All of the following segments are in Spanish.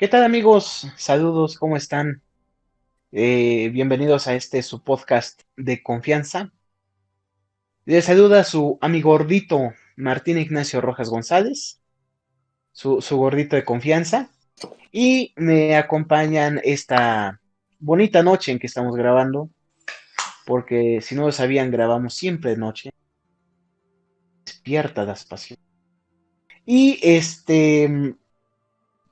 ¿Qué tal amigos? Saludos, ¿cómo están? Eh, bienvenidos a este su podcast de confianza. Les saluda su amigo gordito Martín Ignacio Rojas González, su, gordito de confianza, y me acompañan esta bonita noche en que estamos grabando, porque si no lo sabían, grabamos siempre de noche. Despierta las pasiones. Y este,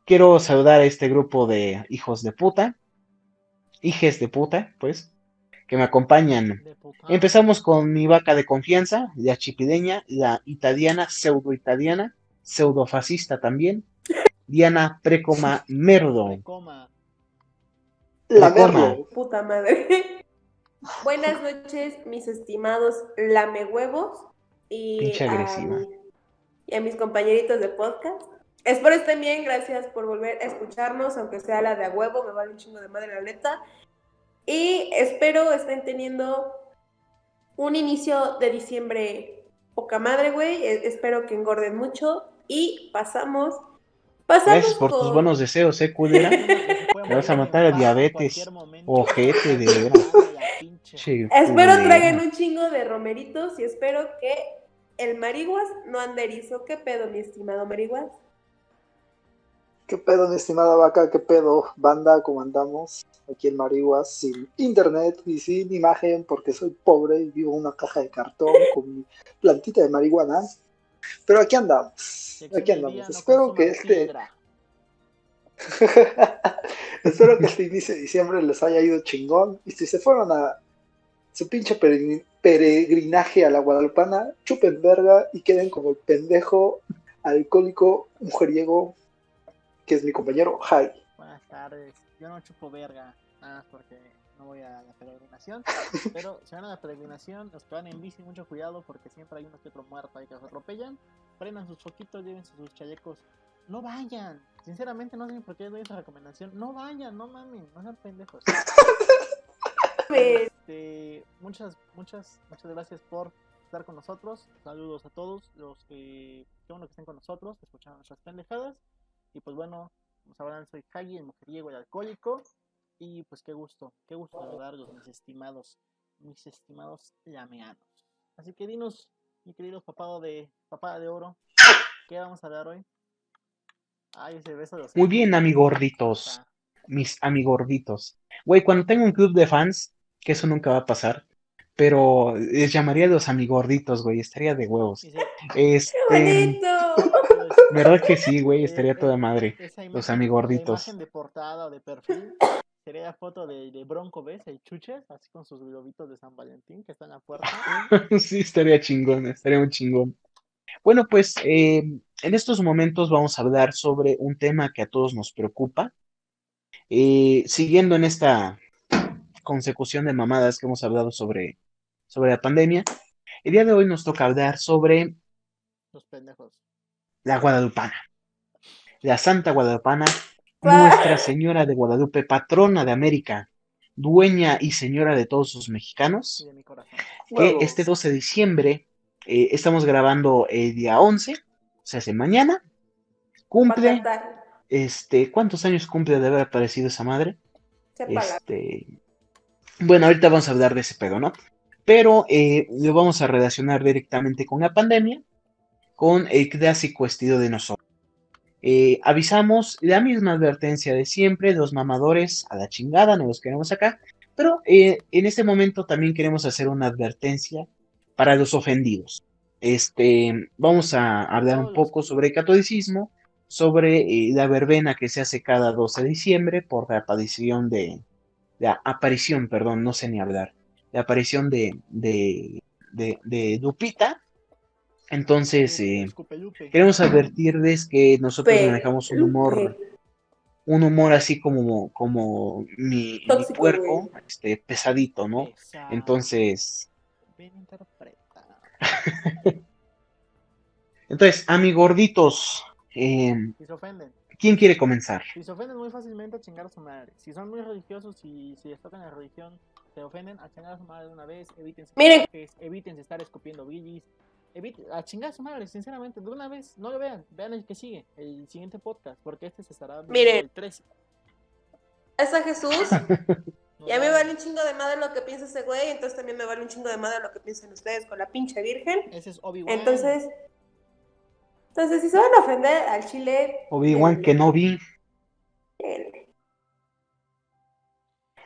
quiero saludar a este grupo de hijos de puta, hijes de puta, pues, que me acompañan. Empezamos con mi vaca de confianza, la chipideña, la italiana, pseudo italiana, pseudo fascista también, Diana Precoma Merdo. La Merdo. Puta madre. Buenas noches, mis estimados lamehuevos y agresiva. y a mis compañeritos de podcast. Espero estén bien, gracias por volver a escucharnos, aunque sea la de a huevo, me vale un chingo de madre la neta. Y espero estén teniendo un inicio de diciembre poca madre, güey. E, espero que engorden mucho y pasamos. Pasamos Gracias por tus buenos deseos, eh, culera. Me vas a matar a diabetes. Ojete de veras. Espero traigan un chingo de romeritos y espero que el mariguas no ande erizo. ¿Qué pedo, mi estimado mariguas? ¿Qué pedo, mi estimada vaca? ¿Qué pedo, banda? ¿Cómo andamos? Aquí en Mariguas, sin internet y sin imagen, porque soy pobre y vivo en una caja de cartón con mi plantita de marihuana. Pero aquí andamos. Aquí andamos. Espero que este. Espero que este inicio de diciembre les haya ido chingón. Y si se fueron a su pinche peregrinaje a la Guadalupana, chupen verga y queden como el pendejo alcohólico mujeriego que es mi compañero Jai. Buenas tardes. Yo no chupo verga, nada más porque no voy a la peregrinación. Pero si van a la peregrinación, los que van en bici, mucho cuidado porque siempre hay uno que otro muerto ahí que los atropellan. Prendan sus foquitos, lleven sus chalecos. No vayan. Sinceramente, no sé por qué doy esa recomendación. No vayan, no mamen, no sean pendejos. Este, muchas, muchas, muchas gracias por estar con nosotros. Saludos a todos los que, qué bueno que estén con nosotros, escuchando nuestras pendejadas. Y pues bueno, vamos a hablar, soy Hagi, el mujeriego y alcohólico. Y pues qué gusto, qué gusto saludarlos, mis estimados, mis estimados lameanos. Así que dinos, mi querido papá de, papá de oro, ¿qué vamos a hablar hoy? Ay, ese beso de los Muy bien, amigorditos. Mis amigorditos. Güey, cuando tengo un club de fans, que eso nunca va a pasar, pero les llamaría los amigorditos, güey, estaría de huevos. Este... ¡Qué bonito! ¿Verdad que sí, güey? Estaría toda madre. Los amigorditos. La imagen de portada o de perfil sería la foto de, de Bronco, ¿ves? El chuches, así con sus globitos de San Valentín que están en la puerta. sí, estaría chingón, estaría muy chingón. Bueno, pues eh, en estos momentos vamos a hablar sobre un tema que a todos nos preocupa. Eh, siguiendo en esta consecución de mamadas que hemos hablado sobre, sobre la pandemia, el día de hoy nos toca hablar sobre... Los pendejos la Guadalupana. La Santa Guadalupana, Nuestra Señora de Guadalupe, patrona de América, dueña y señora de todos los mexicanos, que este 12 de diciembre eh, estamos grabando el día 11, o sea, hace mañana, cumple, este, ¿cuántos años cumple de haber aparecido esa madre? Este, bueno, ahorita vamos a hablar de ese pedo, ¿no? Pero eh, lo vamos a relacionar directamente con la pandemia con el clásico estilo de nosotros. Eh, avisamos la misma advertencia de siempre, los mamadores a la chingada, no los queremos acá, pero eh, en este momento también queremos hacer una advertencia para los ofendidos. Este, vamos a hablar un poco sobre el catolicismo, sobre eh, la verbena que se hace cada 12 de diciembre por la aparición de, la aparición, perdón, no sé ni hablar, la aparición de, de, de, de Lupita, entonces, eh, queremos advertirles que nosotros manejamos un humor, un humor así como, como mi, cuerpo, este, pesadito, ¿no? Entonces. Entonces, amigorditos, eh, ¿quién quiere comenzar? Si se ofenden muy fácilmente a chingar a su madre. Si son muy religiosos y si les tocan la religión, se ofenden a chingar a su madre de una vez. Evítense, Miren. evítense estar escupiendo billis evite, a chingar a su madre, sinceramente, de una vez, no lo vean, vean el que sigue, el siguiente podcast, porque este se estará viendo Miren. el 13. Es a Jesús. Y a mí me vale un chingo de madre lo que piensa ese güey, entonces también me vale un chingo de madre lo que piensan ustedes con la pinche virgen. Ese es Obi-Wan. Entonces, entonces si se van a ofender al chile, Obi-Wan que no vi.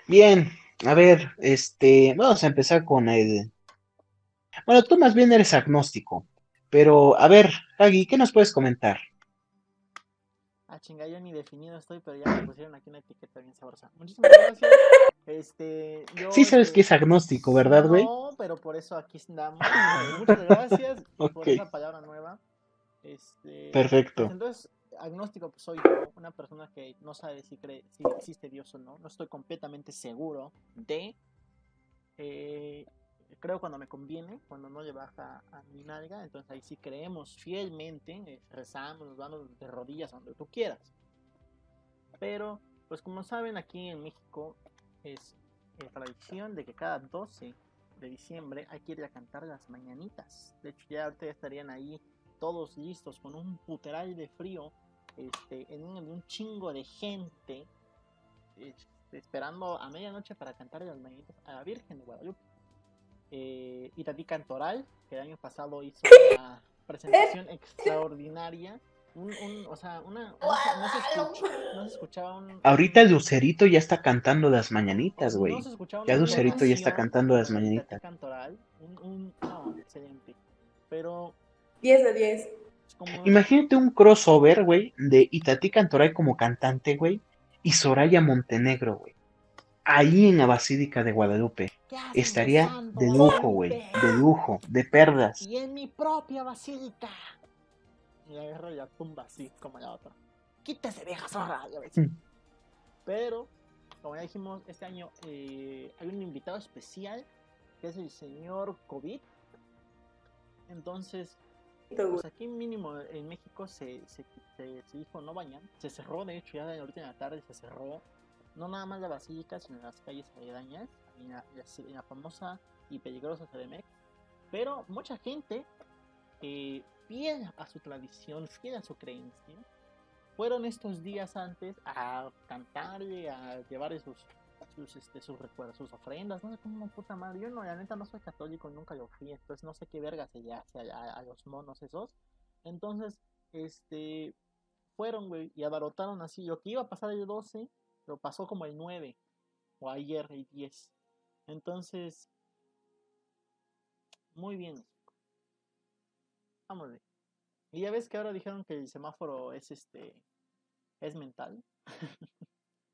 Bien, a ver, este, vamos a empezar con el. Bueno, tú más bien eres agnóstico, pero a ver, Hagi, ¿qué nos puedes comentar? Ah, chinga, yo ni definido estoy, pero ya me pusieron aquí una etiqueta bien sabrosa. Muchísimas gracias. Este, yo, Sí sabes este, que es agnóstico, ¿verdad, güey? No, pero por eso aquí estamos. Muchas gracias por Ok. esa palabra nueva. Este, Perfecto. pues entonces, agnóstico pues, soy yo, una persona que no sabe si cree si existe Dios o no. No estoy completamente seguro de. eh, creo cuando me conviene, cuando no le baja a mi nalga, entonces ahí sí creemos fielmente, eh, rezamos, nos vamos de rodillas donde tú quieras. Pero, pues como saben, aquí en México es eh, tradición de que cada 12 de diciembre hay que ir a cantar las mañanitas. De hecho, ya ahorita estarían ahí todos listos con un puteral de frío, este, en un, un chingo de gente, este, esperando a medianoche para cantar las mañanitas a la Virgen de Guadalupe. Eh, Itatí Cantoral, que el año pasado hizo una presentación extraordinaria. Un, un- o sea, una, no, se, no se escucha- no se escuchaba un, Ahorita el Lucerito ya está cantando las mañanitas, güey. no Ya Lucerito ya está cantando las mañanitas. Cantoral, un, un, no, excelente. Pero 10 de 10. es como Imagínate un crossover, güey, de Itatí Cantoray como cantante, güey, y Soraya Montenegro, güey. Ahí en la Basílica de Guadalupe. ¿qué haces Estaría de lujo, güey. De lujo, de perdas. Y en mi propia basílica. Y agarra y la tumba así como la otra. Quítese vieja zorra. Mm. Pero, como ya dijimos, este año eh, hay un invitado especial que es el señor COVID. Entonces, pues aquí mínimo en México se, se, se, se dijo no vayan. Se cerró, de hecho, ya de ahorita en la tarde se cerró. No nada más la basílica, sino las calles aledañas. En la, en la famosa y peligrosa CDMX. Pero mucha gente, eh, fiel a su tradición, fiel a su creencia, fueron estos días antes a cantarle, a llevar sus, sus, este, sus recuerdos, sus ofrendas, no sé cómo puta madre. Yo no, la neta no soy católico, nunca lo fui, entonces no sé qué verga se le hace a, a- los monos esos. Entonces, este, fueron, güey, y abarotaron así. Lo que iba a pasar el 12, lo pasó como el 9, o ayer el 10. Entonces, muy bien. Vámonos. Y ya ves que ahora dijeron que el semáforo es este es mental.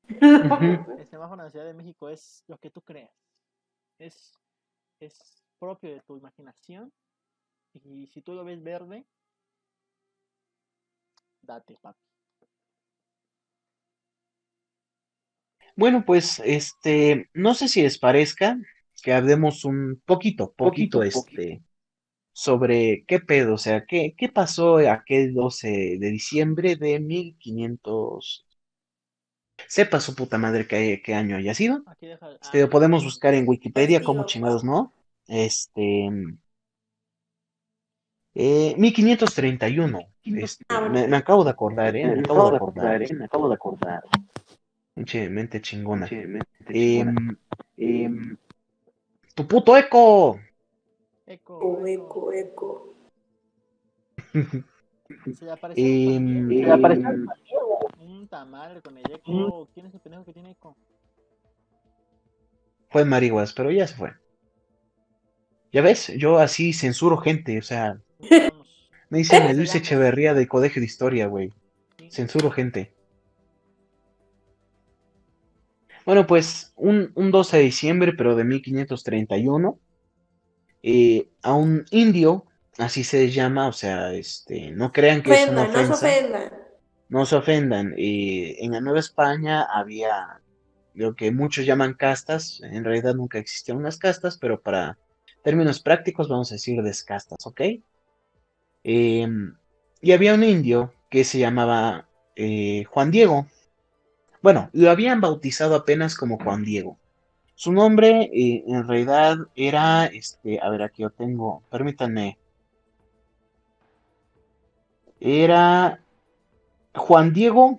El semáforo en la Ciudad de México es lo que tú creas. Es, es propio de tu imaginación. Y si tú lo ves verde, date, papi. Bueno, pues, este, no sé si les parezca que hablemos un poquito, poquito, este, sobre qué pedo, o sea, qué, qué pasó aquel 12 de diciembre de 1500. Sepa su puta madre qué, qué año haya sido. Deja. Este, lo podemos buscar en Wikipedia, como chingados, ¿no? Este. Eh, 1531. Este, Ah, bueno. me, me acabo de acordar, ¿eh? Me acabo de acordar. me acabo de acordar. Pinche mente chingona. Che, mente Em, chingona. Em, tu puto eco. Eco, Eco, eco. Se le apareció Em, un se le Juan apareció un tamal con el eco. ¿Quién es el pendejo que tiene eco? Fue Mariguas, pero ya se fue. Ya ves, yo así censuro gente, o sea, me dicen Luis Echeverría del Colegio de Historia, güey. Censuro gente. Bueno, pues un, un 12 de diciembre, pero de 1531, eh, a un indio, así se llama, o sea, este, no crean que es una Ofendan, no se ofensa, ofendan. no se ofendan. eh, en la Nueva España había lo que muchos llaman castas, en realidad nunca existieron unas castas, pero para términos prácticos vamos a decir descastas, ¿ok? Em, y había un indio que se llamaba eh, Juan Diego. Bueno, lo habían bautizado apenas como Juan Diego. Su nombre eh, en realidad era, este, a ver, aquí yo tengo, permítanme Era Juan Diego.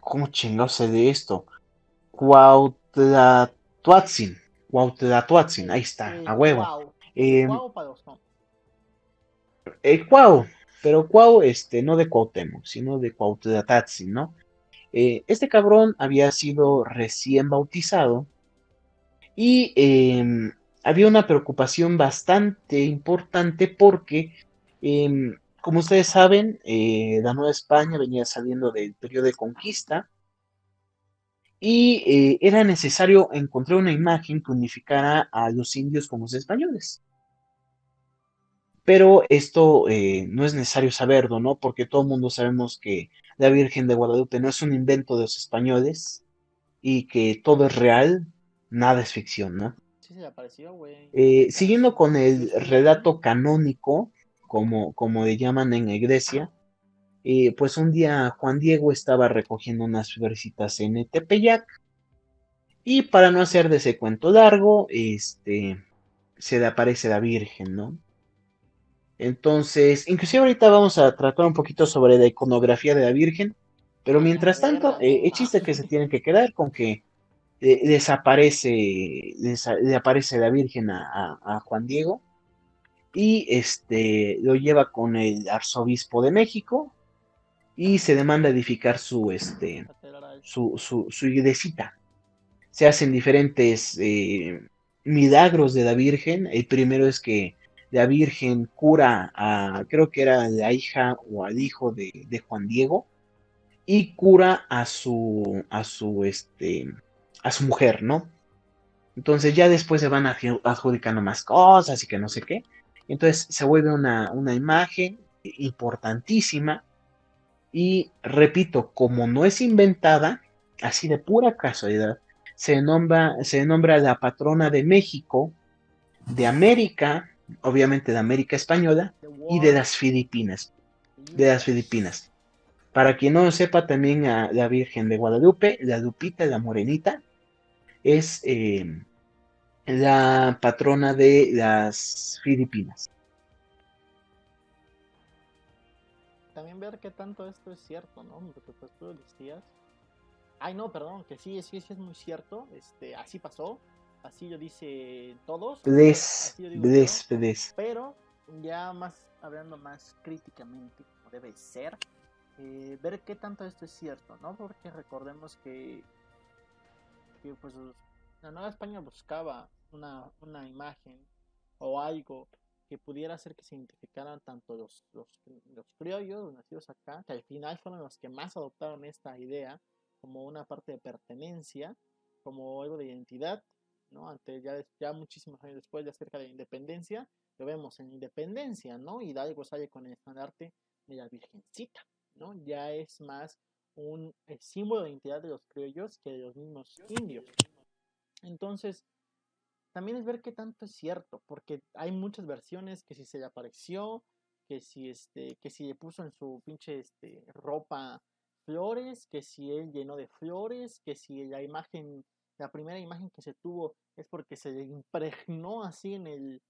¿Cómo chingados de esto? Cuauhtlatoatzin. Cuauhtlatoatzin, ahí está, Eh, a huevo. Cuau. Eh, Cuau para los no. eh, Cuau, pero Cuau, este, no de Cuauhtémoc, sino de Cuauhtlatoatzin, ¿no? Eh, este cabrón había sido recién bautizado y em, había una preocupación bastante importante porque, em, como ustedes saben, eh, la Nueva España venía saliendo del periodo de conquista y eh, era necesario encontrar una imagen que unificara a los indios con los españoles. Pero esto eh, no es necesario saberlo, ¿no? Porque todo el mundo sabemos que la Virgen de Guadalupe no es un invento de los españoles y que todo es real, nada es ficción, ¿no? Sí se le apareció, güey. Eh, siguiendo con el relato canónico, como, como le llaman en la iglesia, eh, pues un día Juan Diego estaba recogiendo unas florecitas en Tepeyac y para no hacer de ese cuento largo, este, se le aparece la Virgen, ¿no? Entonces, inclusive ahorita vamos a tratar un poquito sobre la iconografía de la Virgen, pero mientras tanto, eh, el chiste que se tienen que quedar con que eh, desaparece, desa- le aparece la Virgen a, Juan Diego y este lo lleva con el arzobispo de México y se demanda edificar su este su, su iglesita. Se hacen diferentes eh, milagros de la Virgen. El primero es que la Virgen cura a, creo que era la hija o al hijo de, de Juan Diego, y cura a su, a su, este, a su mujer, ¿no? Entonces ya después se van adju- adjudicando más cosas y que no sé qué. Entonces se vuelve una, una imagen importantísima. Y repito, como no es inventada, así de pura casualidad, se nombra, se nombra la patrona de México, de América, obviamente de América Española, y de las Filipinas. De las Filipinas. Para quien no sepa, también a la Virgen de Guadalupe, la Lupita, la Morenita, es eh, la patrona de las Filipinas. También ver qué tanto esto es cierto, ¿no? Porque pues tú decías. Ay, no, perdón, que sí, sí, sí es muy cierto. Este, así pasó. Así lo dice todos. Bless, bless, yo, bless. Pero ya más hablando más críticamente, como debe ser, eh, ver qué tanto esto es cierto, ¿no? Porque recordemos que, que pues la Nueva España buscaba una, una imagen o algo que pudiera hacer que se identificaran tanto los, los, los criollos, los nacidos acá, que al final fueron los que más adoptaron esta idea como una parte de pertenencia, como algo de identidad, ¿no? Ante ya, ya muchísimos años después, ya cerca de la independencia, lo vemos en Independencia, ¿no? Hidalgo sale con el estandarte de la Virgencita, ¿no? Ya es más un eh, símbolo de identidad de los criollos que de los mismos indios. Entonces, también es ver qué tanto es cierto, porque hay muchas versiones que si se le apareció, que si este, que si le puso en su pinche este, ropa flores, que si él llenó de flores, que si la imagen, la primera imagen que se tuvo es porque se le impregnó así en el,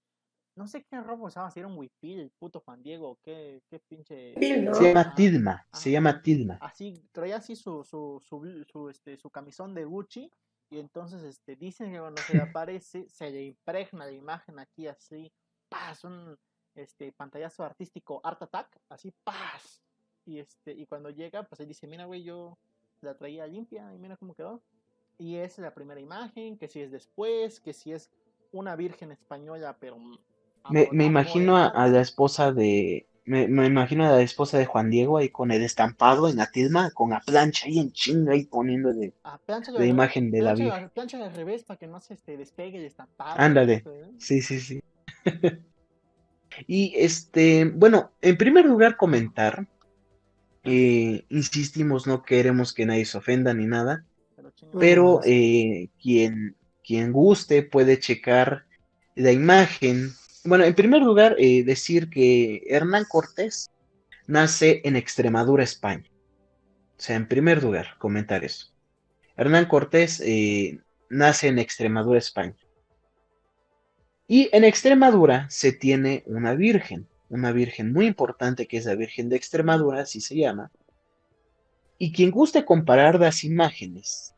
no sé qué ropa usaba, si era un huipil, el puto Juan Diego, qué, qué pinche... Se llama. Tilma, se llama Tilma. Así, traía así su, su, su, su, este, su camisón de Gucci y entonces este, dicen que cuando se le aparece se le impregna la imagen aquí así, ¡paz! Un este, pantallazo artístico Art Attack, así, ¡paz! Y, este, y cuando llega, pues él dice, mira, güey, yo la traía limpia y mira cómo quedó. Y es la primera imagen, que si es después, que si es una virgen española, pero... Me, me imagino a, a la esposa de. Me, me imagino a la esposa de Juan Diego ahí con el estampado en la tilma, con la plancha ahí en chinga ahí poniéndole Ah, plancha la imagen de la Virgen. la- plancha al revés para que no se este, despegue el estampado. Ándale. ¿eh? Sí, sí, sí. Y este, bueno, en primer lugar comentar, eh, insistimos, no queremos que nadie se ofenda ni nada, Pero eh, quien, quien guste puede checar la imagen. Bueno, en primer lugar, eh, decir que Hernán Cortés nace en Extremadura, España. O sea, en primer lugar, comentar eso. Hernán Cortés eh, nace en Extremadura, España. Y en Extremadura se tiene una virgen. una virgen muy importante que es la Virgen de Extremadura, así se llama. Y quien guste comparar las imágenes,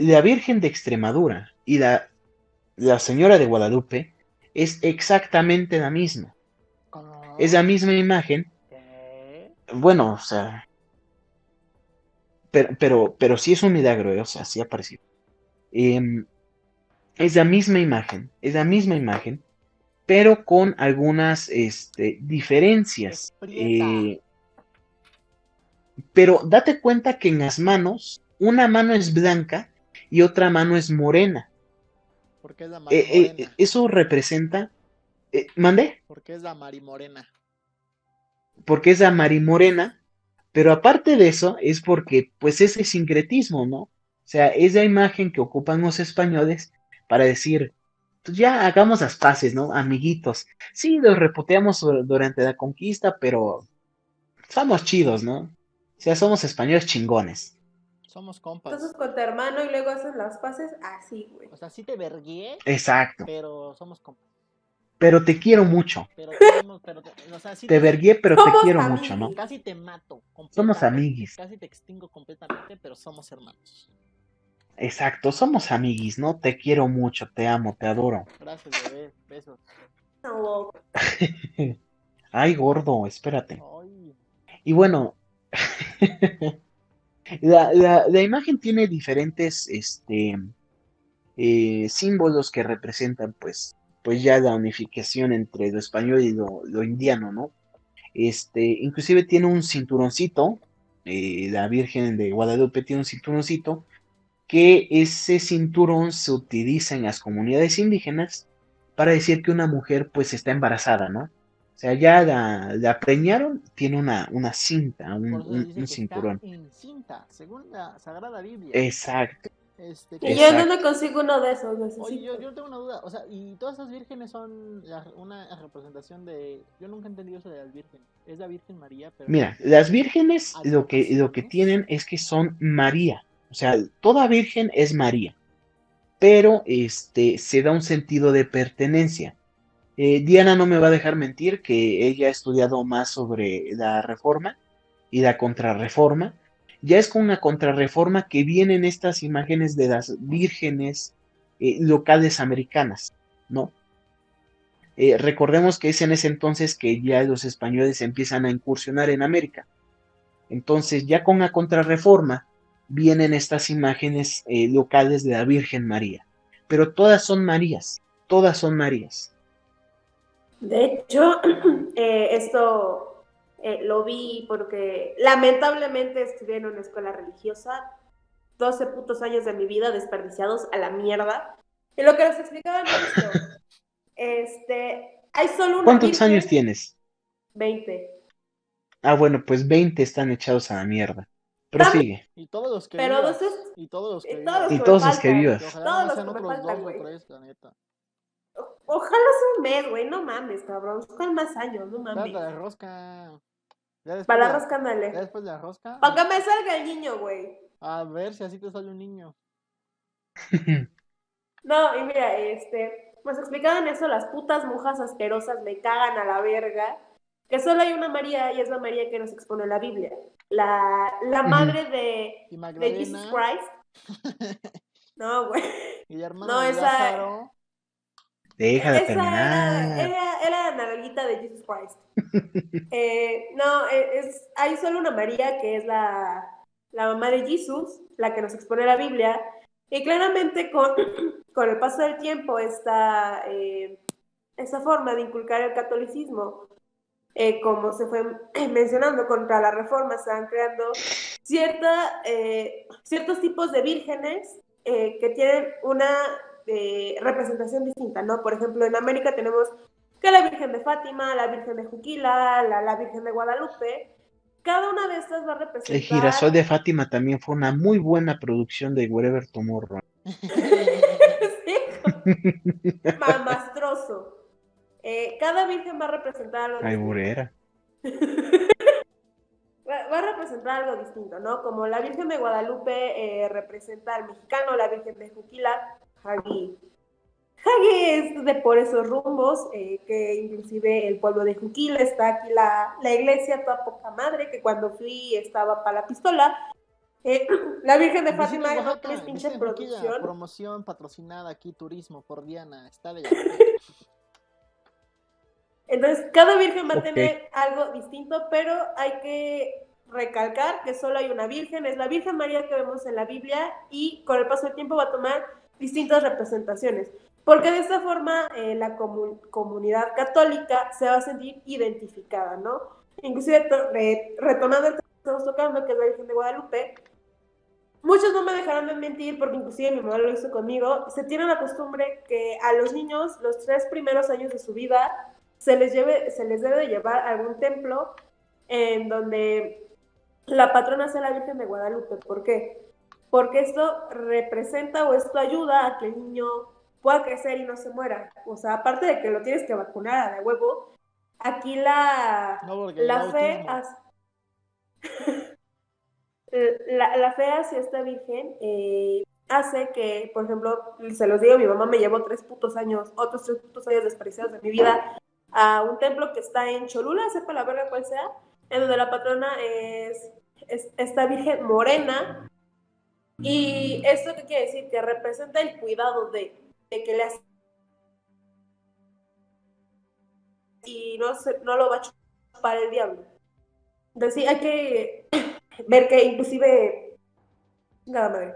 la Virgen de Extremadura y la, la Señora de Guadalupe es exactamente la misma. Es la misma imagen. Bueno, o sea. Pero, pero, pero sí es un milagro, eh, o sea, sí apareció. Em, es la misma imagen, es la misma imagen, pero con algunas este, diferencias. Eh, pero date cuenta que en las manos, una mano es blanca y otra mano es morena. Porque es la Eh, eh, marimorena. eso representa. eh, ¿Mandé? Porque es la marimorena. porque es la marimorena, pero aparte de eso es porque pues ese sincretismo, ¿no? O sea, es la imagen que ocupan los españoles para decir, pues ya hagamos las paces, ¿no? Amiguitos. Sí, los reputeamos dur- durante la conquista, pero somos chidos, ¿no? O sea, somos españoles chingones. Somos compas. Entonces con tu hermano y luego haces las paces así, güey. O sea, sí te vergué, Exacto. pero somos compas. Pero te quiero mucho. Pero te- o sea, sí Te vergué, pero te Somos quiero amigos. mucho, ¿no? Casi te mato. Somos amiguis. Casi te extingo completamente, pero somos hermanos. Exacto, somos amiguis, ¿no? Te quiero mucho, te amo, te adoro. Gracias, bebé. Besos. No, Ay, gordo, espérate. Ay, Y bueno, la, la- imagen tiene diferentes este, eh, símbolos que representan pues, pues ya la unificación entre lo español y lo, lo indiano, ¿no? Este, inclusive tiene un cinturoncito, eh, la Virgen de Guadalupe tiene un cinturoncito, que ese cinturón se utiliza en las comunidades indígenas para decir que una mujer pues está embarazada, ¿no? O sea, ya la, la preñaron, tiene una, una cinta, un, cinturón. está encinta, según la Sagrada Biblia. Exacto. Este, Y que- yo no me consigo uno de esos, necesito. Oye, yo, yo tengo una duda, o sea, y todas esas vírgenes son la- una representación de... Yo nunca he entendido eso de las vírgenes. Es la Virgen María, pero... Mira, las vírgenes lo que, lo que tienen es que son María. O sea, toda virgen es María. Pero este, se da un sentido de pertenencia. Eh, Diana no me va a dejar mentir que ella ha estudiado más sobre la reforma y la contrarreforma. Ya es con una contrarreforma que vienen estas imágenes de las vírgenes eh, locales americanas, ¿no? Eh, recordemos que es en ese entonces que ya los españoles empiezan a incursionar en América. Entonces, ya con la contrarreforma, vienen estas imágenes locales de la Virgen María. Pero todas son Marías, todas son Marías. De hecho, eh, esto eh, lo vi porque lamentablemente estudié en una escuela religiosa, 12 putos años de mi vida desperdiciados a la mierda. Y lo que les explicaba era esto. Este, hay solo una ¿Cuántos virgen, años tienes? 20. Ah, bueno, pues 20 están echados a la mierda. Prosigue. Y todos los que Pero vivas, entonces, Y todos los que y todos los Y que todos me los que vivas. Todos los que me otros faltan, dos güey. o tres, la neta. Ojalá sea un mes, güey, no mames, cabrón. Son más años, no mames. Dale la rosca. Ya después Para la rosca, ándale. Ya después de la rosca. Para que me salga el niño, güey. A ver si así te sale un niño. No, y mira, este, pues explicaban eso, las putas mujas asquerosas me cagan a la verga, que solo hay una María y es la María que nos expone la Biblia, la, la madre de, de Jesus. Christ. No, güey. Y la hermana No, esa- Lázaro. Déjala Esa era, terminar. era, era la nalguita de Jesus Christ. Eh, no, eh, es, hay solo una María que es la, la mamá de Jesús, la que nos expone la Biblia. Y claramente con, con el paso del tiempo esta, eh, esta forma de inculcar el catolicismo, eh, como se fue mencionando contra la reforma, se van creando cierta, eh, ciertos tipos de vírgenes que tienen una eh, representación distinta, ¿no? Por ejemplo, en América tenemos que la Virgen de Fátima, la Virgen de Juquila, la, la Virgen de Guadalupe. Cada una de estas va a representar... El girasol de Fátima también fue una muy buena producción de Wherever Tomorrow. Sí, Mamastroso. Eh, cada virgen va a representar algo Ay, distinto. burera. Va, va a representar algo distinto, ¿no? Como la Virgen de Guadalupe eh, representa al mexicano, la Virgen de Juquila, Jagi. Hagi es de por esos rumbos, eh, que inclusive el pueblo de Juquil está aquí la, la iglesia, toda poca madre, que cuando fui estaba para la pistola. Eh, la Virgen de Fátima Oaxaca, es pinche producción. Promoción patrocinada aquí, turismo por Diana. Está de Entonces, cada virgen va a tener algo distinto, pero hay que recalcar que solo hay una virgen, es la Virgen María que vemos en la Biblia y con el paso del tiempo va a tomar distintas representaciones, porque de esta forma eh, la comu- comunidad católica se va a sentir identificada, ¿no? Inclusive re- retomando el tema que estamos tocando, que es la Virgen de Guadalupe, Muchos no me dejarán de mentir porque inclusive mi mamá lo hizo conmigo. Se tiene la costumbre que a los niños los tres primeros años de su vida se les, lleve, se les debe de llevar a algún templo en donde la patrona sea la Virgen de Guadalupe. ¿Por qué? Porque esto representa o esto ayuda a que el niño pueda crecer y no se muera. O sea, aparte de que lo tienes que vacunar a de huevo, aquí la, No, la fe la, la fe hacia esta virgen eh, hace que, por ejemplo, se los digo, mi mamá me llevó tres putos años, otros tres putos años desperdiciados de mi vida a un templo que está en Cholula, sepa la verga cuál sea, en donde la patrona es, es esta virgen morena. Y esto qué quiere decir? Que representa el cuidado de, de que le hace y no, se, no lo va a chupar el diablo. Entonces hay que ver que inclusive, nada madre,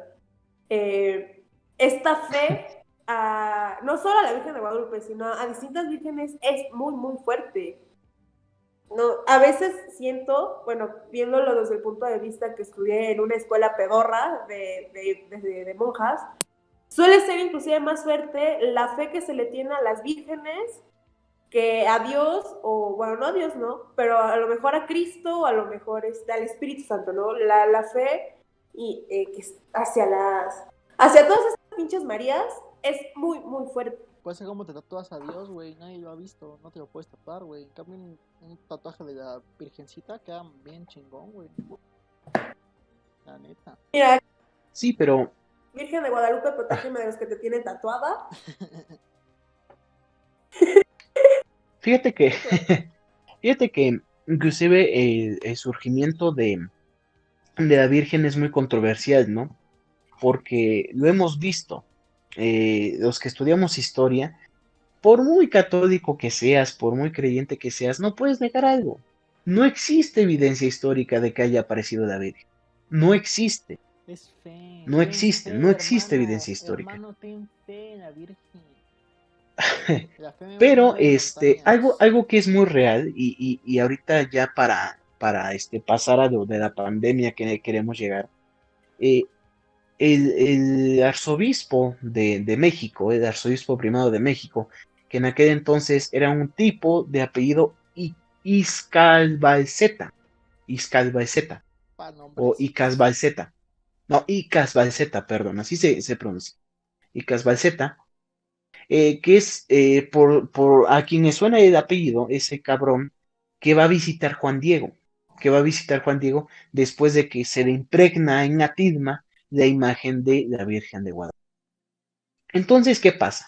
eh, esta fe a, no solo a la Virgen de Guadalupe, sino a distintas vírgenes es muy, muy fuerte. No, a veces siento, bueno, viéndolo desde el punto de vista que estudié en una escuela pedorra de, de, monjas, suele ser inclusive más fuerte la fe que se le tiene a las vírgenes que a Dios, o bueno, no a Dios, no, pero a lo mejor a Cristo, o a lo mejor este, al Espíritu Santo, ¿no? La, la fe y, eh, que hacia las, hacia todas estas pinches Marías es muy, muy fuerte. Puede ser como te tatúas a Dios, güey. Nadie lo ha visto. No te lo puedes tatuar, güey. En cambio, un, un tatuaje de la Virgencita queda bien chingón, güey. La neta. Mira, Sí, pero Virgen de Guadalupe, protégeme de los que te tienen tatuada. fíjate que, fíjate que inclusive el, el surgimiento de, de la Virgen es muy controversial, ¿no? Porque lo hemos visto. Eh, los que estudiamos historia, por muy católico que seas, por muy creyente que seas, no puedes negar algo. No existe evidencia histórica de que haya aparecido la Virgen. No existe. Es fe. No existe, fe, no existe hermano, evidencia histórica. Hermano, ten fe en la Virgen. La fe me Pero este, algo, algo que es muy real, y, y- y ahorita ya para, para este, pasar a lo de la pandemia que queremos llegar, eh, el, el arzobispo de, de México, el arzobispo primado de México, que en aquel entonces era un tipo de apellido I- Iscalbalceta, Iscalbalceta, Pa' nombres. o Icasbalceta, no, Icasbalceta, perdón, así se, se pronuncia, Icasbalceta, eh, que es, eh, por, por a quienes suena el apellido, ese cabrón que va a visitar Juan Diego, que va a visitar Juan Diego después de que se le impregna en Atisma la imagen de la Virgen de Guadalupe. Entonces, ¿qué pasa?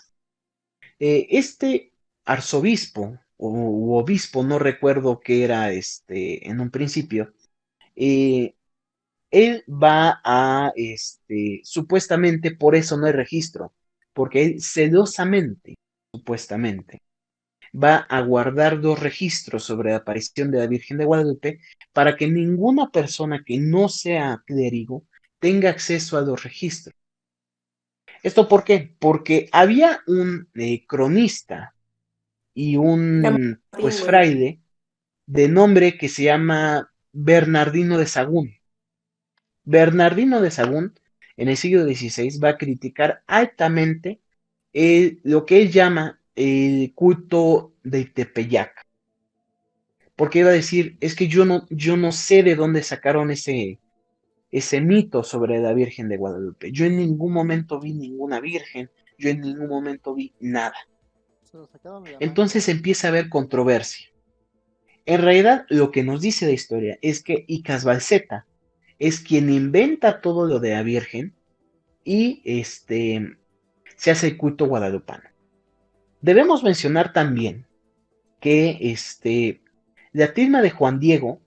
Eh, este arzobispo o obispo, no recuerdo qué era este en un principio, eh, él va a, este, supuestamente por eso no hay registro, porque él celosamente, supuestamente, va a guardar dos registros sobre la aparición de la Virgen de Guadalupe para que ninguna persona que no sea clérigo tenga acceso a los registros. ¿Esto por qué? Porque había un eh, cronista y un pues fraile de nombre que se llama Bernardino de Sagún. Bernardino de Sagún en el siglo XVI va a criticar altamente el- lo que él llama el culto de Tepeyac. Porque iba a decir, es que yo no, yo no sé de dónde sacaron ese, ese mito sobre la Virgen de Guadalupe. Yo en ningún momento vi ninguna virgen, yo en ningún momento vi nada. Entonces empieza a haber controversia. En realidad, lo que nos dice la historia es que Icasbalceta es quien inventa todo lo de la Virgen y este se hace el culto guadalupano. Debemos mencionar también que este, la tilma de Juan Diego,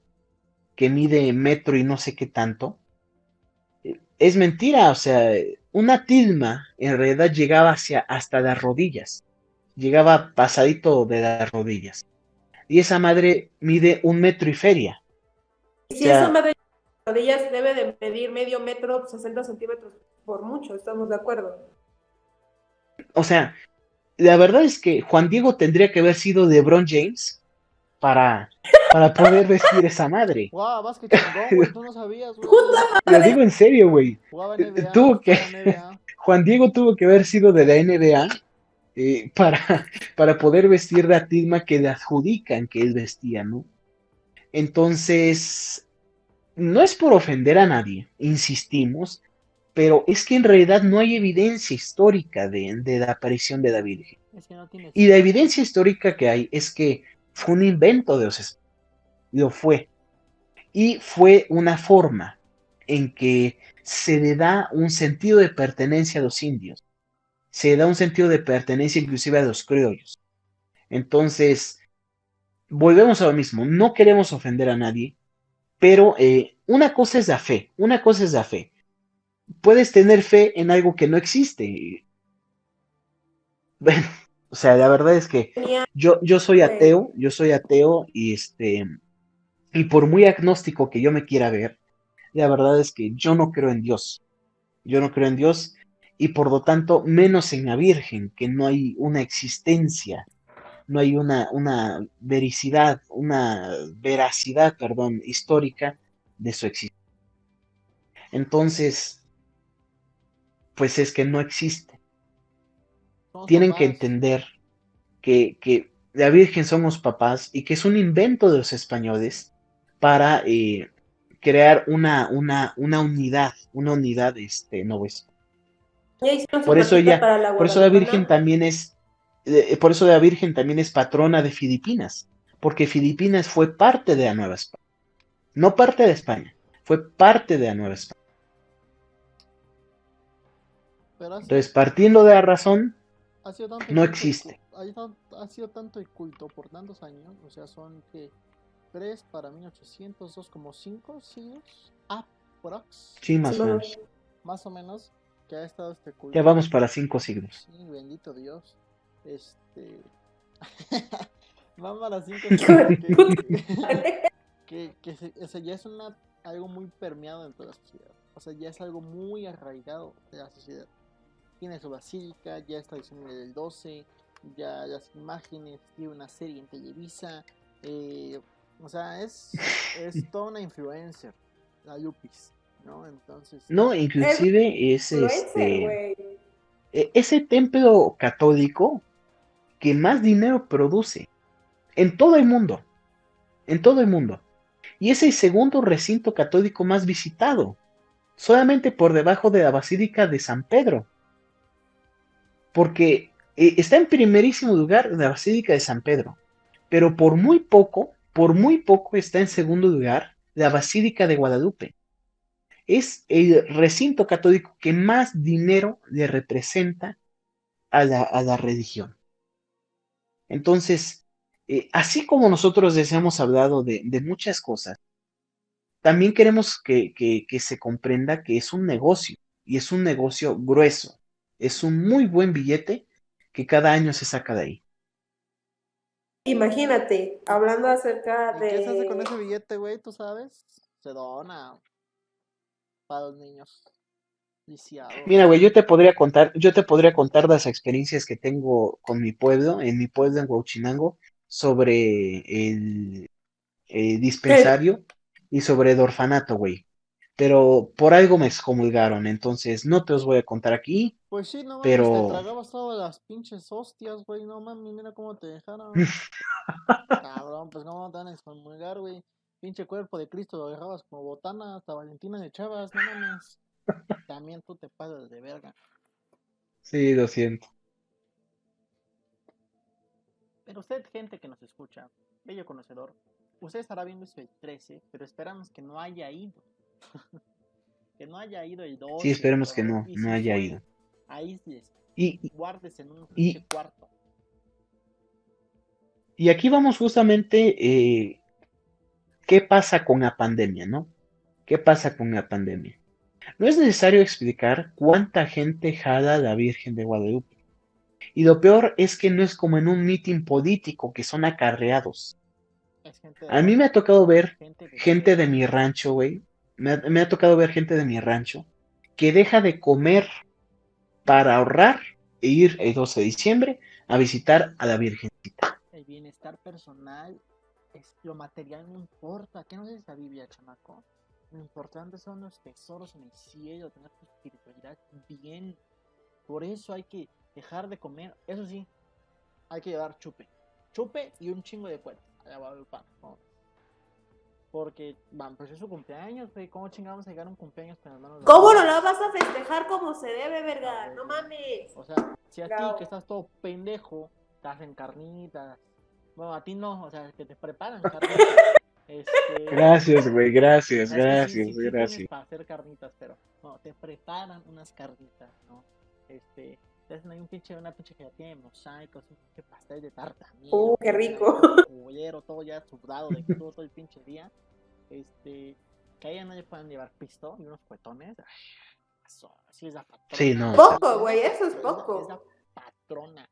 que mide metro y no sé qué tanto, es mentira, o sea, una tilma en realidad llegaba hacia hasta las rodillas, llegaba pasadito de las rodillas. Y esa madre mide un metro y feria. Y si O sea- esa madre de rodillas debe de medir medio metro, 60 centímetros por mucho, estamos de acuerdo. O sea, la verdad es que Juan Diego tendría que haber sido LeBron James para, para poder vestir esa madre. Guau, vas que chingón, güey. Tú no sabías, güey. Lo digo en serio, güey. NBA. Tuvo que- NBA. Juan Diego tuvo que haber sido de la NBA eh, para, para poder vestir la tilma que le adjudican que él vestía, ¿no? Entonces, no es por ofender a nadie, insistimos, pero es que en realidad no hay evidencia histórica de, de la aparición de la Virgen. Es que no tienes. Y la evidencia histórica que hay es que fue un invento de los. Lo fue. Y fue una forma en que se le da un sentido de pertenencia a los indios. Se le da un sentido de pertenencia inclusive a los criollos. Entonces, volvemos a lo mismo. No queremos ofender a nadie, pero eh, una cosa es la fe. Una cosa es la fe. Puedes tener fe en algo que no existe. Bueno, o sea, la verdad es que yo, yo soy ateo, yo soy ateo y este, y por muy agnóstico que yo me quiera ver, la verdad es que yo no creo en Dios. Yo no creo en Dios y por lo tanto menos en la Virgen, que no hay una existencia, no hay una, una vericidad, una veracidad, perdón, histórica de su existencia. Entonces, pues es que no existe somos tienen que entender que, que la Virgen son los papás y que es un invento de los españoles para eh, crear una, una, una unidad, una unidad este, no es. ya hicieron su Por eso ella- para Por eso la. Virgen también es, eh, por eso la Virgen también es patrona de Filipinas, porque Filipinas fue parte de la Nueva España, no parte de España, fue parte de la Nueva España. Pero Entonces, partiendo de la razón, no culto- existe. Ha, sido- ha sido tanto el culto por tantos años. O sea, son que 3 para 1800, 2 como 5 siglos. Aprox. sí, más Sí, o no. menos. Más o menos. Que ha estado este culto. Ya vamos para cinco siglos. Sí, bendito Dios. Este. Vamos a las 5 Hijo de puta. que, que se- o sea, ya es una, algo muy permeado dentro de la sociedad. O sea, ya es algo muy arraigado de la sociedad. Tiene su basílica, ya está diciembre del 12, ya las imágenes, tiene una serie en Televisa. eh, o sea, es, es toda una influencer, la Lupis, ¿no? Entonces, No, inclusive es este. e- ese templo católico que más dinero produce en todo el mundo, en todo el mundo. Y es el segundo recinto católico más visitado, solamente por debajo de la Basílica de San Pedro. Porque eh, está en primerísimo lugar la Basílica de San Pedro, pero por muy poco, por muy poco está en segundo lugar la Basílica de Guadalupe es el recinto católico que más dinero le representa a la, a la religión. Entonces, eh, así como nosotros les hemos hablado de, muchas cosas, también queremos que, que- que se comprenda que es un negocio y es un negocio grueso. Es un muy buen billete que cada año se saca de ahí. Imagínate, hablando acerca ¿y de... qué se hace con ese billete, güey? ¿Tú sabes? Se dona para los niños. Mira, güey, yo te podría contar, yo te podría contar las experiencias que tengo con mi pueblo, en mi pueblo en Huachinango, sobre el, el dispensario y sobre el orfanato, güey. Pero por algo me excomulgaron, entonces no te los voy a contar aquí. Pues sí, no mames, Pero- te tragabas todas las pinches hostias, güey, no mames, mira cómo te dejaron. Cabrón, pues cómo te van a excomulgar, güey. Pinche cuerpo de Cristo lo dejabas como botana, hasta Valentina de Chavas, no mames. También tú te pasas de verga. Sí, lo siento. Pero usted, gente que nos escucha, bello conocedor, usted estará viendo eso el 13, pero esperamos que no haya ido. que no haya ido el 12. Sí, esperemos que no, no haya ido. Y, y- guardes en un Y- pinche cuarto. Y aquí vamos justamente, eh, ¿qué pasa con la pandemia, no? ¿Qué pasa con la pandemia? No es necesario explicar cuánta gente jala a la Virgen de Guadalupe. Y lo peor es que no es como en un mitin político, que son acarreados. A mí me ha tocado ver gente de, gente de mi rancho, güey. Me ha, tocado ver gente de mi rancho que deja de comer para ahorrar e ir el 12 de diciembre a visitar a la Virgencita. El bienestar personal, es, lo material no importa. ¿Qué no es esa Biblia, chamaco? Lo importante son los tesoros en el cielo, tener tu espiritualidad bien. Por eso hay que dejar de comer. Eso sí, hay que llevar chupe. Chupe y un chingo de cuentas. a la. Porque, van, pues es su cumpleaños, güey. ¿Cómo chingamos a llegar a un cumpleaños con las manos ¿Cómo no la vas a festejar como se debe, verga? No mames. O sea, si a ti que estás todo pendejo, te hacen carnitas. Bueno, a ti no, o sea, que te preparan carnitas. Este, Gracias, güey, gracias, sí, gracias, sí, sí gracias. para hacer carnitas, pero no, te preparan unas carnitas, ¿no? Este, te hacen ahí un pinche, una pinche gelatina de mosaicos, un pinche pastel de tarta. Uh, qué rico. Culero, todo ya sudado de que estuvo todo el pinche día. Este, que a ella no le puedan llevar pisto y unos cuetones. Eso, así es la patrona. Sí, no. Poco, güey, eso es poco. Es la patrona.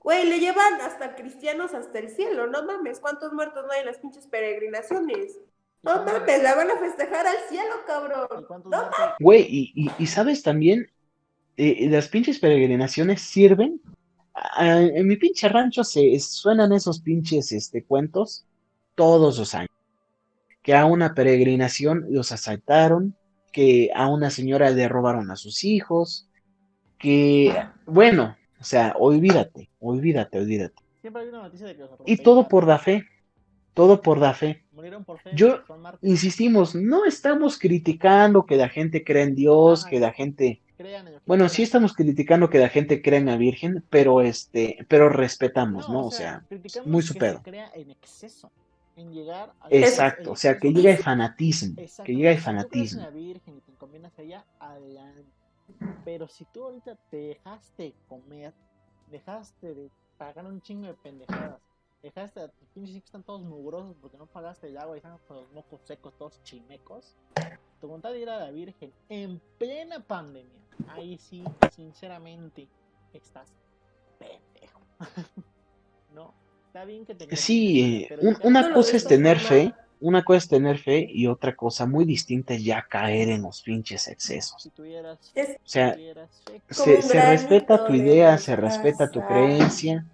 Güey, le llevan hasta cristianos hasta el cielo, no mames. ¿Cuántos muertos no hay en las pinches peregrinaciones? ¿Y No mames, la van a festejar al cielo, ¿Y cabrón. cuántos No muertos? Güey, y, y- y sabes también, Eh, las pinches peregrinaciones sirven. a- en mi pinche rancho se suenan esos pinches este, cuentos todos los años. Que a una peregrinación los asaltaron, que a una señora le robaron a sus hijos, que, bueno, o sea, olvídate, olvídate, olvídate. Siempre hay una noticia de que los Y todo por la fe, todo por la fe. Murieron por fe. Yo-. Insistimos, no estamos criticando que la gente crea en Dios, Ajá. que la gente... Crean en lo que Bueno, sí estamos criticando que la gente crea en la Virgen, pero este, pero respetamos, ¿no? O sea, muy su que pedo. se crea en exceso, en llegar a exacto, o sea, que llega el fanatismo, Exacto, que llega el si tú crees en fanatismo. la Virgen y te encomiendas a ella, adelante. Pero si tú ahorita te dejaste comer, dejaste de pagar un chingo de pendejadas, dejaste a tus pinches hijos están todos mugrosos porque no pagaste el agua y están con los mocos secos, todos chimecos, tu voluntad de ir a la Virgen en plena pandemia, ahí sí, sinceramente, estás pendejo. no, está bien que te Sí, pero un- ya- una lo cosa es tener fe, una cosa es tener fe y otra cosa muy distinta es ya caer en los pinches excesos. Si tuvieras, Es- O sea, se, respeta tu idea, se respeta tu creencia.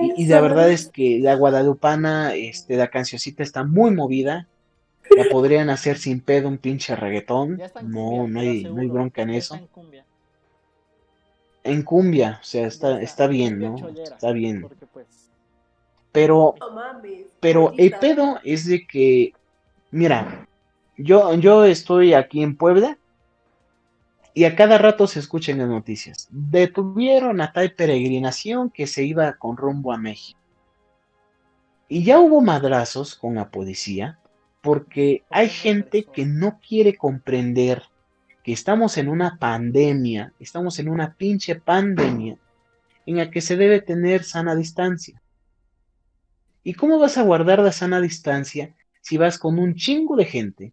Y, y la verdad es que la guadalupana, este, la cancioncita está muy movida. La podrían hacer sin pedo un pinche reggaetón. No, cumbia, no hay, no hay bronca en eso. en cumbia. En cumbia, o sea, está, está bien, cumbia ¿no? cholera, Está bien. Porque pues, Pero, pero el pedo es de que, mira, yo, yo estoy aquí en Puebla y a cada rato se escuchan las noticias. Detuvieron a tal peregrinación que se iba con rumbo a México. Y ya hubo madrazos con la policía porque ¿Por hay gente que no quiere comprender que estamos en una pandemia, estamos en una pinche pandemia en la que se debe tener sana distancia. ¿Y cómo vas a guardar la sana distancia si vas con un chingo de gente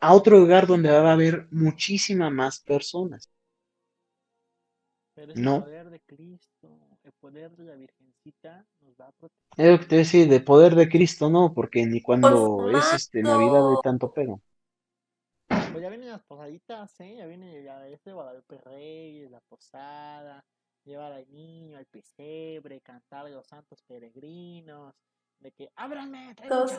a otro lugar donde va a haber muchísima más personas? pero es No. el poder de Cristo, el poder de la Virgencita nos va a proteger. Es lo que te decía, de poder de Cristo no, porque ni cuando Pues, es este. Navidad hay tanto pedo. Pues ya vienen las posaditas, ¿eh? Ya viene ya este Guadalupe Reyes, la posada, llevar al niño al pesebre, cantar a los santos peregrinos, de que ábranme, traigo un Los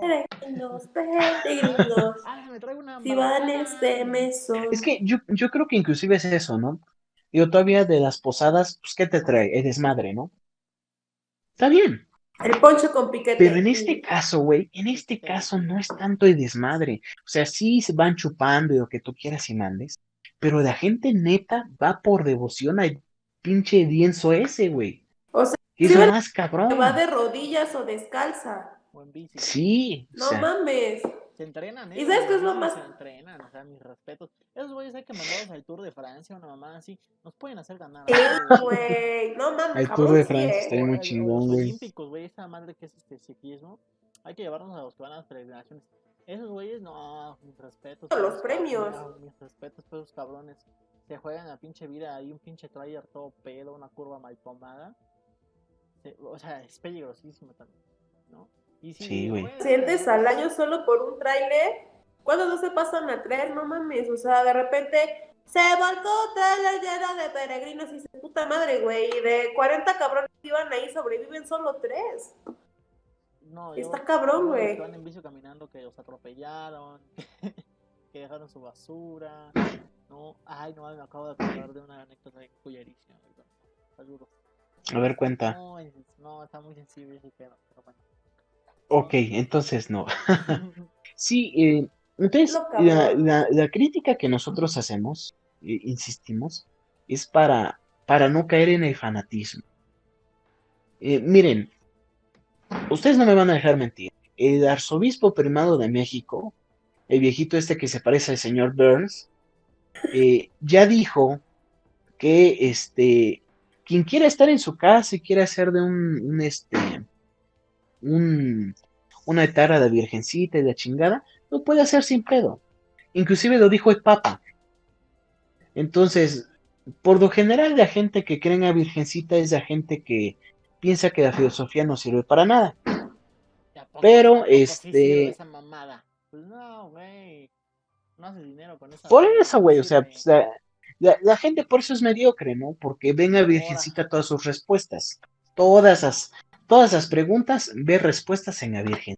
Peregrinos, peregrinos, ábranme, traigo una si van embarazada". este mesón. Es que yo, yo creo que inclusive es eso, ¿no? Yo todavía de las posadas, pues ¿qué te trae? Es desmadre, ¿no? Está bien, El poncho con piquete. pero en este caso, güey, en este caso no es tanto el desmadre. O sea, sí se van chupando y lo que tú quieras y mandes, pero la gente neta va por devoción al pinche lienzo ese, güey. O sea, es lo más cabrón. que va de rodillas o descalza. O en bici. Sí, o No sea, mames. Se entrenan, ¿eh? ¿Y sabes qué es lo más- Se entrenan, o sea, mis respetos. Esos güeyes hay que mandarlos al Tour de Francia, una mamá así. Nos pueden hacer ganar. Sí, güey. No mames, El Tour de Francia ¿eh? estaría muy chingón, Los güey. olímpicos, güey, esa madre que es este ciclismo. Hay que llevarnos a los que van a las peregrinaciones. Esos güeyes, no, mis respetos. Los premios. Mis respetos por esos cabrones. Se juegan a pinche vida ahí, un pinche trailer todo pedo, una curva mal tomada. O sea, es peligrosísimo también, ¿no? Y si, Sí, güey. Sientes al año solo por un tráiler. ¿Cuántos no se pasan a traer? No mames. O sea, de repente se volcó tráiler lleno de peregrinos y dice, puta madre, güey. Y de 40 cabrones que iban ahí sobreviven solo tres. No, Está yo- cabrón, güey. que van en bici caminando que los atropellaron, que dejaron su basura. No, ay, no, me acabo de acordar de una anécdota de cullerísima. güey. Saludos. A ver, cuenta. No, es- no, está muy sensible ese pedo, pero bueno. Ok, entonces no. Sí, eh, entonces la, la- la crítica que nosotros hacemos, eh, insistimos, es para, para no caer en el fanatismo. Eh, miren, ustedes no me van a dejar mentir. El arzobispo primado de México, el viejito este que se parece al señor Burns, eh, ya dijo que este, quien quiera estar en su casa y quiera hacer de un, un, este, un, una etara de virgencita y de chingada, lo puede hacer sin pedo. Inclusive lo dijo el Papa. Entonces, por lo general, la gente que cree en la virgencita es la gente que piensa que la filosofía no sirve para nada. ¿Y a poco- Pero, este- sirve esa mamada? Pues no, güey. No haces dinero con esa Por eso, güey, o sea, pues, la, la- la gente por eso es mediocre, ¿no? Porque ven a virgencita todas sus respuestas. Todas las, todas las preguntas, ve respuestas en la virgen.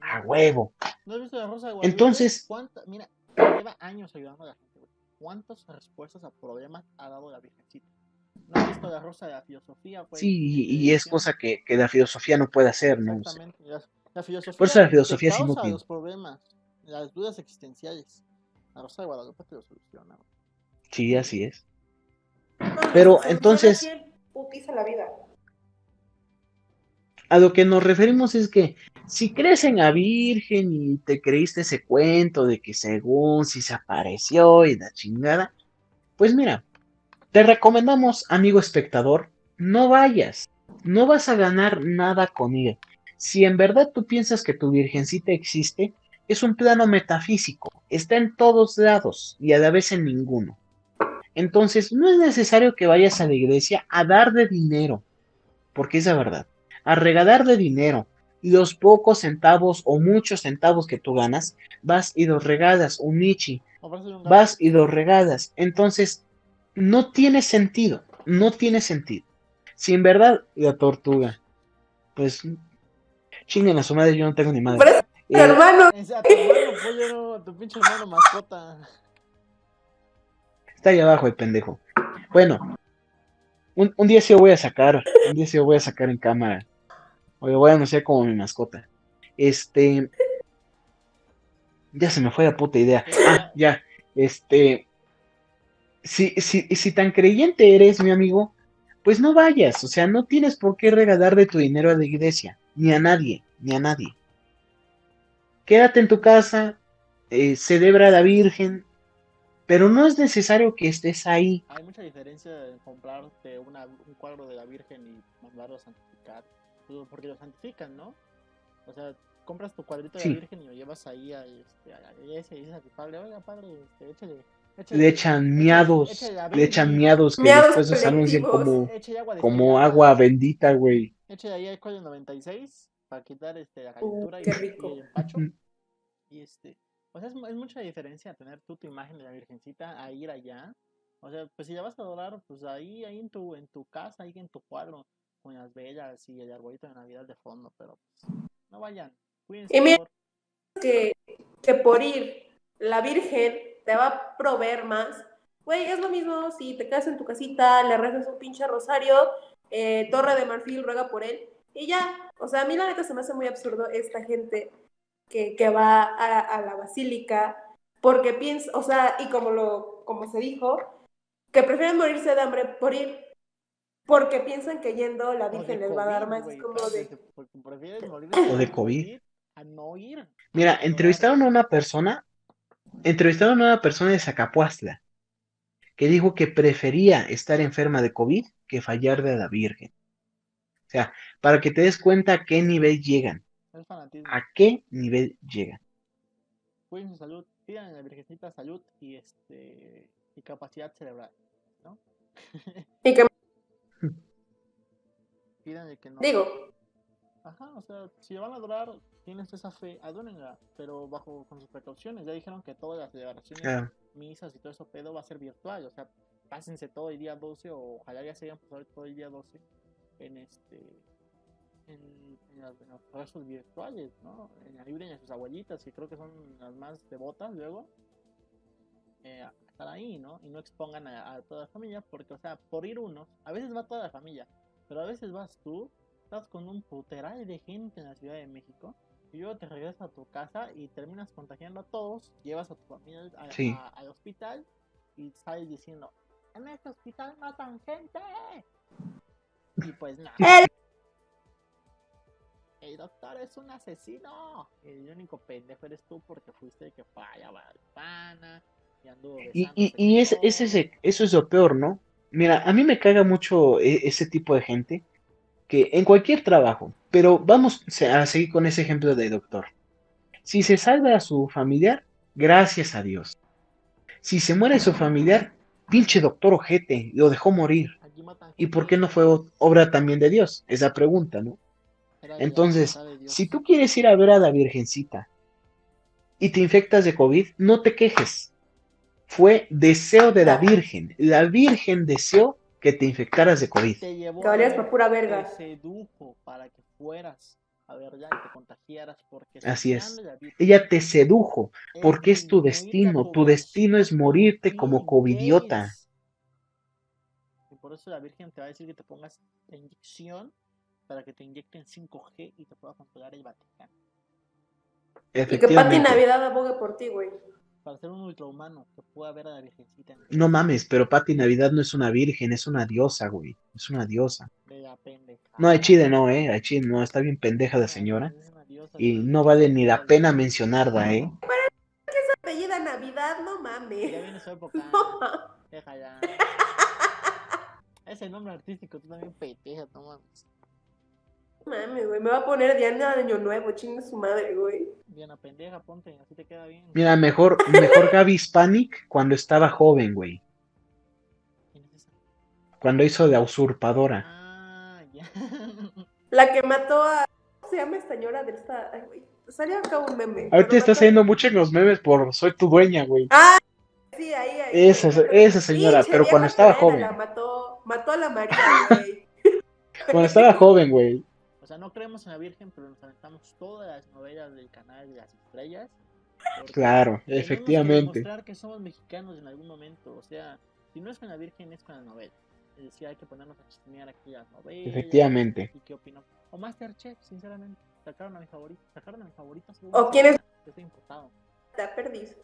A huevo. ¿No has visto la Rosa de Guadalupe? Entonces- ¿Cuánta- Mira, lleva años ayudando a la gente, güey. ¿Cuántas respuestas a problemas ha dado la Virgencita? ¿No has visto la Rosa de la Filosofía, güey? Sí, y, y es decía- cosa que, que la filosofía no puede hacer, ¿no? Exactamente. La, la filosofía, Por eso la filosofía es inútil. los problemas, las dudas existenciales. La Rosa de Guadalupe te lo soluciona, güey. sí, así es. Pero, soluciona entonces- putiza la vida. A lo que nos referimos es que si crees en la Virgen y te creíste ese cuento de que según si se apareció y la chingada, pues mira, te recomendamos, amigo espectador, no vayas, no vas a ganar nada con ella. Si en verdad tú piensas que tu Virgencita existe, es un plano metafísico, está en todos lados y a la vez en ninguno. Entonces, no es necesario que vayas a la iglesia a dar de dinero, porque es la verdad a regalar de dinero y los pocos centavos o muchos centavos que tú ganas, vas y los regalas, un nichi, vas y los regalas. Entonces, no tiene sentido, no tiene sentido. Si en verdad la tortuga, pues, chinguen a su madre, yo no tengo ni madre. Eh, hermano. A tu hermano pollero, a tu pinche hermano mascota. Está ahí abajo el pendejo. Bueno, un, día sí lo voy a sacar, un día sí lo voy a sacar en cámara. O lo voy a anunciar como mi mascota. Este. Ya se me fue la puta idea. Ah, ya. Este. Si, si, si tan creyente eres, mi amigo, pues no vayas. O sea, no tienes por qué regalar de tu dinero a la iglesia. Ni a nadie, ni a nadie. Quédate en tu casa, eh, celebra a la Virgen, pero no es necesario que estés ahí. Hay mucha diferencia en comprarte una, un cuadro de la Virgen y mandarlo a santificar. Pues, Porque lo santifican, ¿no? O sea, compras tu cuadrito de Sí. la Virgen y lo llevas ahí a, este, a la iglesia y dices a tu padre, oiga padre, este, échale, échale- Le echan miados, échale le echan miados que Miados después los anuncian como, agua como agua bendita, güey. Échale ahí alcohol 96 para quitar este, la Uh, calentura y, qué y rico. el empacho. Y este, o sea, es, es mucha diferencia tener tú tu imagen de la Virgencita a ir allá. O sea, pues si la vas a adorar, pues ahí, ahí en tu, en tu casa, ahí en tu cuadro, con las velas y el arbolito de Navidad de fondo, pero pues, no vayan. Cuídense, Y mira- que, que por ir la Virgen te va a proveer más. Güey, es lo mismo si te quedas en tu casita, le rezas un pinche rosario, eh, Torre de Marfil ruega por él y ya. O sea, a mí la neta se me hace muy absurdo esta gente que, que va a, a la basílica porque piensa, o sea, y como, lo, como se dijo, que prefieren morirse de hambre por ir porque piensan que yendo la Virgen les va a dar más. Es como de... que- porque prefieres morir O de COVID. a no ir. Mira, entrevistaron a una persona, entrevistaron a una persona de Zacapuastla, que dijo que prefería estar enferma de COVID que fallar de la Virgen. O sea, para que te des cuenta a qué nivel llegan, Es fanatismo. a qué nivel llegan. Cuiden su salud, pidan a la Virgencita salud y este y capacidad cerebral, ¿no? Y que que no. digo, Ajá, o sea, si van a adorar, tienes esa fe, adórenla, pero bajo con sus precauciones. Ya dijeron que todas las celebraciones, Claro. misas y todo eso pedo va a ser virtual, o sea, pásense todo el día 12 o ojalá ya se hayan pasado todo el día 12 en este en, en las- en los rezos virtuales, ¿no? En ayuden a sus abuelitas, que creo que son las más devotas luego, eh, a estar ahí, ¿no? Y no expongan a, a toda la familia, porque, o sea, por ir uno, a veces va toda la familia, pero a veces vas tú, estás con un puteral de gente en la Ciudad de México, y luego te regresas a tu casa y terminas contagiando a todos, llevas a tu familia al, a- Sí. a- al hospital y sales diciendo, en este hospital matan gente. Y pues no. El- doctor es un asesino. El único pendejo eres tú porque fuiste el que fue a Guadalupana y anduvo Y, es, es ese- eso es lo peor, ¿no? Mira, a mí me caga mucho e- ese tipo de gente que en cualquier trabajo, pero vamos se- a seguir con ese ejemplo de doctor. Si se salva a su familiar, gracias a Dios. Si se muere su familiar, pinche doctor ojete, lo dejó morir. ¿Y por qué no fue obra también de Dios? Esa pregunta, ¿no? Entonces, si tú quieres ir a ver a la Virgencita y te infectas de COVID, no te quejes. Fue deseo de la Virgen. La Virgen deseó que te infectaras de COVID. te llevó ver, pura te verga. sedujo para que fueras a ver ya y te contagiaras porque Así es. Ella te sedujo porque es tu destino. Tu destino es morirte como covidiota. Y por eso la Virgen te va a decir que te pongas la inyección para que te inyecten 5G y te pueda controlar el Vaticano. y que Pati. Navidad abogue por ti, güey. Para ser un ultrahumano que pueda ver a la Virgencita en No mames, pero Pati Navidad no es una virgen, es una diosa, güey. Es una diosa. de la pendeja. No, de Chile no, eh. A Chile no, está bien pendeja la señora. Y no vale ni la pena mencionarla, eh. Apellida Navidad, no Ya mames. viene su época. No. Déjala. Ese nombre artístico, tú también pendeja, no mames. Mames, güey. Me va a poner Diana de Año Nuevo, chingue su madre, güey. Diana pendeja, ponte, así te queda bien. Mira, mejor, mejor Gaby Hispanic cuando estaba joven, güey. ¿Quién es esa? Cuando hizo la usurpadora. Ah, ya. La que mató a. ¿Cómo se llama esta señora de esta? Ay, güey. Salió acá un meme. Ahorita está haciendo mucho en los memes por Soy tu dueña, güey. Ah, sí, ahí, ahí. Esa, esa señora, pero cuando estaba joven. La mató, mató a la María, güey. Cuando estaba joven, güey. O sea, no creemos en la Virgen, pero nos aventamos todas las novelas del canal de las estrellas. Claro, tenemos que efectivamente. demostrar que somos mexicanos en algún momento. O sea, si no es con la Virgen, es con la novela. Es decir, hay que ponernos a chismear aquí las novelas. Efectivamente. ¿Y qué opinó? O Masterchef, sinceramente. Sacaron a mi favorito. Sacaron a mi favorito. ¿O quién es? Estoy imputado. La perdiz.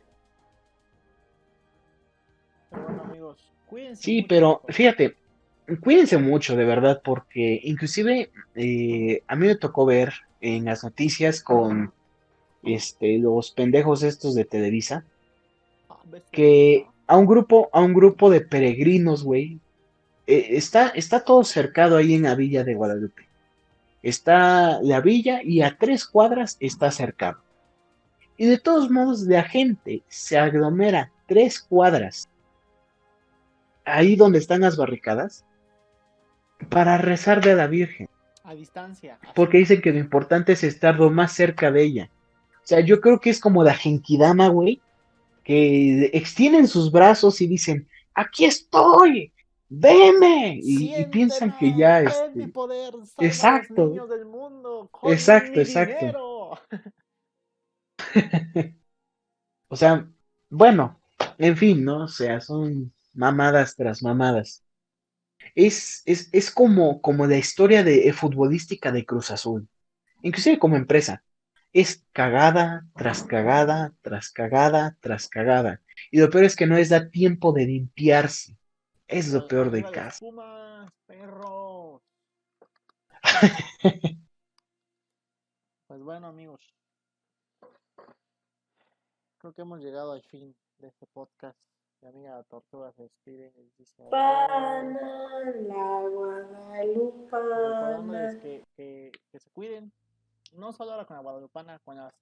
Pero bueno, amigos, cuídense. Sí, mucho, pero fíjate, cuídense mucho, de verdad, porque inclusive eh, a mí me tocó ver en las noticias con este los pendejos estos de Televisa Ah, ¿ves que a un grupo, a un grupo de peregrinos, güey, eh, está, está todo cercado ahí en la villa de Guadalupe. Está la villa y a tres cuadras está cercado. Y de todos modos, la gente se aglomera tres cuadras ahí donde están las barricadas para rezar de la Virgen. A distancia. Porque dicen que lo importante es estar lo más cerca de ella. O sea, yo creo que es como la Genkidama, güey, que extienden sus brazos y dicen, aquí estoy, veme. Y, y piensan que ya, mi este, a exacto. del mundo Exacto, exacto. o sea, bueno, en fin, ¿no? O sea, son mamadas tras mamadas. Es, es, es como, como la historia de, eh, futbolística de Cruz Azul, inclusive como empresa. Es cagada tras cagada, tras cagada, tras cagada. Y lo peor es que no les da tiempo de limpiarse. Es lo peor los caso. Pumas, perros. Pues bueno, amigos. creo que hemos llegado al fin de este podcast. Mi amiga Tortuga se despide y les dice adiós. Pana, la guadalupana. que, que, que se cuiden. No solo ahora con la guadalupana, con las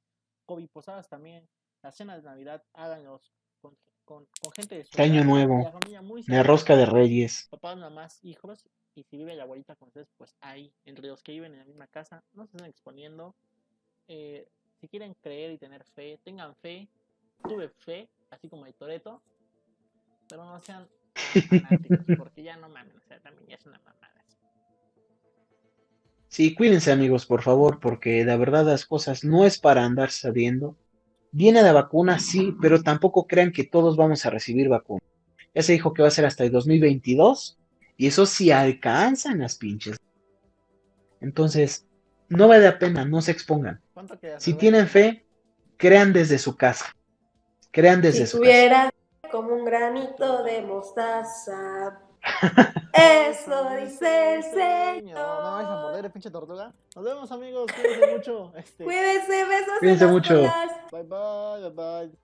COVID posadas también. Las cenas de Navidad, háganlos con, con, con gente de su Año edad, nuevo. la rosca de reyes. Papás, mamás, hijos. Y si vive la abuelita con ustedes, pues ahí, entre los que viven en la misma casa, no se estén exponiendo. Eh, si quieren creer y tener fe, tengan fe. Tuve fe, así como el Toreto, pero no sean fanáticos, porque ya no mames, o sea, también ya es una mamada. Sí, cuídense amigos, por favor, porque la verdad las cosas no es para andar sabiendo. Viene la vacuna, sí, pero tampoco crean que todos vamos a recibir vacuna. Ya se dijo que va a ser hasta el 2022 y eso sí alcanzan las pinches. Entonces, no vale la pena, no se expongan. Si tienen fe, crean desde su casa. Crean desde Si su casa. Como un granito de mostaza. Eso dice el No, no vais a morder, Señor. pinche tortuga. Nos vemos, amigos. Cuídense mucho. Este, Cuídense, besos. en Cuídense mucho. bye, bye, bye, bye.